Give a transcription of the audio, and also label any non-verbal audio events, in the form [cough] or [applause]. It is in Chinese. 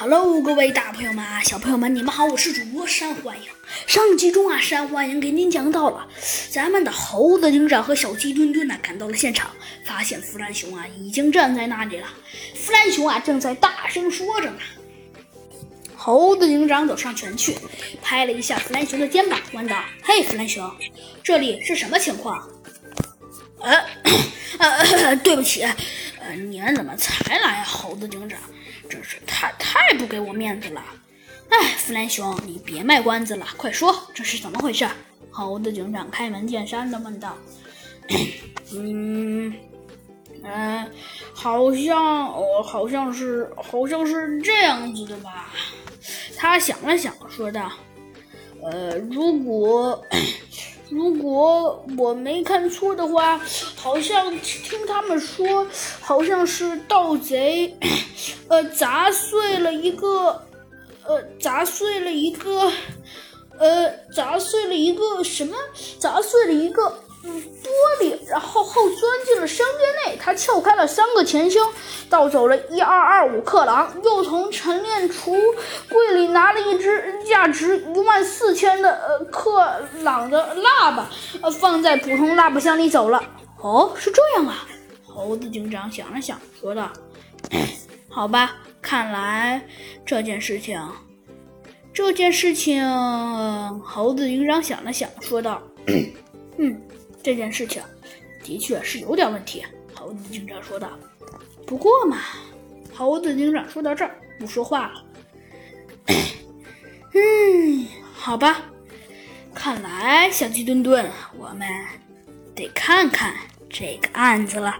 Hello，各位大朋友们、小朋友们，你们好，我是主播山欢迎。上集中啊，山欢迎给您讲到了，咱们的猴子警长和小鸡墩墩呢赶到了现场，发现弗兰熊啊已经站在那里了。弗兰熊啊正在大声说着呢。猴子警长走上前去，拍了一下弗兰熊的肩膀，问道：“嘿，弗兰熊，这里是什么情况？”呃，[coughs] 呃，对不起，你们怎么才来，猴子警长？真是太太不给我面子了！哎，弗兰熊，你别卖关子了，快说这是怎么回事？猴子警长开门见山的问道。[coughs] 嗯，嗯，好像，哦，好像是，好像是这样子的吧？他想了想，说道：“呃，如果……”如果我没看错的话，好像听他们说，好像是盗贼，呃，砸碎了一个，呃，砸碎了一个，呃，砸碎了一个什么？砸碎了一个。玻璃，然。他撬开了三个钱箱，盗走了一二二五克朗，又从陈列橱柜里拿了一只价值一万四千的呃克朗的蜡吧，呃放在普通蜡笔箱里走了。哦，是这样啊！猴子警长想了想，说道：“ [clears throat] 好吧，看来这件事情，这件事情……”猴子警长想了想，说道：“ [clears throat] 嗯。”这件事情的确是有点问题，猴子警长说道。不过嘛，猴子警长说到这儿不说话了。[coughs] 嗯，好吧，看来小鸡墩墩，我们得看看这个案子了。